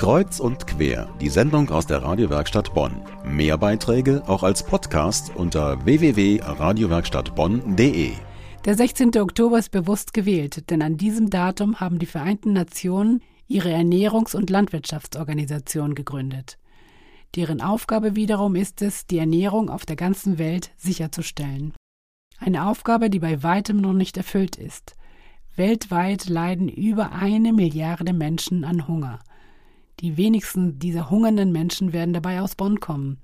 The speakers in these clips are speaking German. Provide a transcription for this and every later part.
Kreuz und quer, die Sendung aus der Radiowerkstatt Bonn. Mehr Beiträge auch als Podcast unter www.radiowerkstattbonn.de. Der 16. Oktober ist bewusst gewählt, denn an diesem Datum haben die Vereinten Nationen ihre Ernährungs- und Landwirtschaftsorganisation gegründet. Deren Aufgabe wiederum ist es, die Ernährung auf der ganzen Welt sicherzustellen. Eine Aufgabe, die bei weitem noch nicht erfüllt ist. Weltweit leiden über eine Milliarde Menschen an Hunger. Die wenigsten dieser hungernden Menschen werden dabei aus Bonn kommen.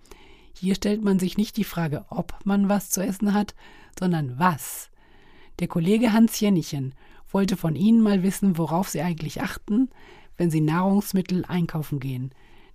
Hier stellt man sich nicht die Frage, ob man was zu essen hat, sondern was. Der Kollege Hans Jennichen wollte von Ihnen mal wissen, worauf Sie eigentlich achten, wenn Sie Nahrungsmittel einkaufen gehen.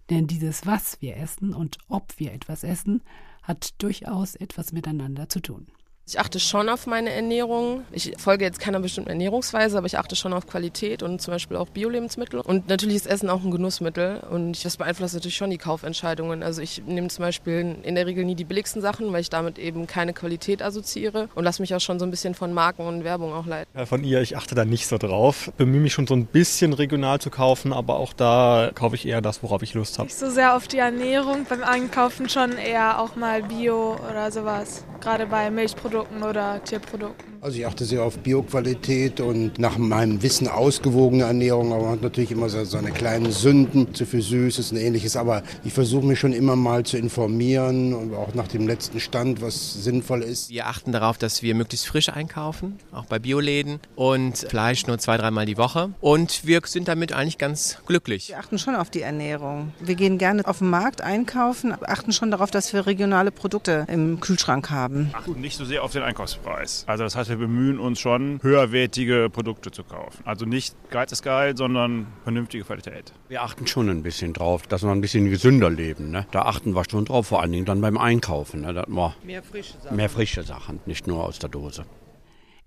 Denn dieses Was wir essen und ob wir etwas essen, hat durchaus etwas miteinander zu tun. Ich achte schon auf meine Ernährung. Ich folge jetzt keiner bestimmten Ernährungsweise, aber ich achte schon auf Qualität und zum Beispiel auch Bio-Lebensmittel. Und natürlich ist Essen auch ein Genussmittel und das beeinflusst natürlich schon die Kaufentscheidungen. Also ich nehme zum Beispiel in der Regel nie die billigsten Sachen, weil ich damit eben keine Qualität assoziiere und lasse mich auch schon so ein bisschen von Marken und Werbung auch leiten. Ja, von ihr, ich achte da nicht so drauf. Bemühe mich schon so ein bisschen regional zu kaufen, aber auch da kaufe ich eher das, worauf ich Lust habe. Nicht so sehr auf die Ernährung, beim Einkaufen schon eher auch mal Bio oder sowas. Gerade bei Milchprodukten oder Tierprodukten. Also ich achte sehr auf Bioqualität und nach meinem Wissen ausgewogene Ernährung, aber man hat natürlich immer so seine kleinen Sünden, zu viel Süßes und ähnliches. Aber ich versuche mich schon immer mal zu informieren und auch nach dem letzten Stand, was sinnvoll ist. Wir achten darauf, dass wir möglichst frisch einkaufen, auch bei Bioläden und Fleisch nur zwei, dreimal die Woche. Und wir sind damit eigentlich ganz glücklich. Wir achten schon auf die Ernährung. Wir gehen gerne auf den Markt einkaufen, achten schon darauf, dass wir regionale Produkte im Kühlschrank haben. Achten nicht so sehr auf den Einkaufspreis. Also das heißt, wir bemühen uns schon, höherwertige Produkte zu kaufen. Also nicht Geiz ist geil, sondern vernünftige Qualität. Wir achten schon ein bisschen drauf, dass wir ein bisschen gesünder leben. Ne? Da achten wir schon drauf, vor allen Dingen dann beim Einkaufen. Ne? Dass wir Mehr frische Sachen. mehr frische Sachen, nicht nur aus der Dose.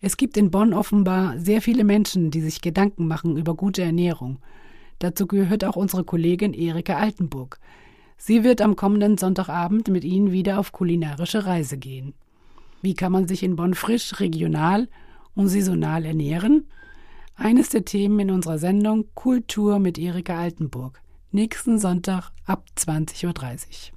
Es gibt in Bonn offenbar sehr viele Menschen, die sich Gedanken machen über gute Ernährung. Dazu gehört auch unsere Kollegin Erika Altenburg. Sie wird am kommenden Sonntagabend mit Ihnen wieder auf kulinarische Reise gehen. Wie kann man sich in Bonn frisch, regional und saisonal ernähren? Eines der Themen in unserer Sendung Kultur mit Erika Altenburg. Nächsten Sonntag ab 20.30 Uhr.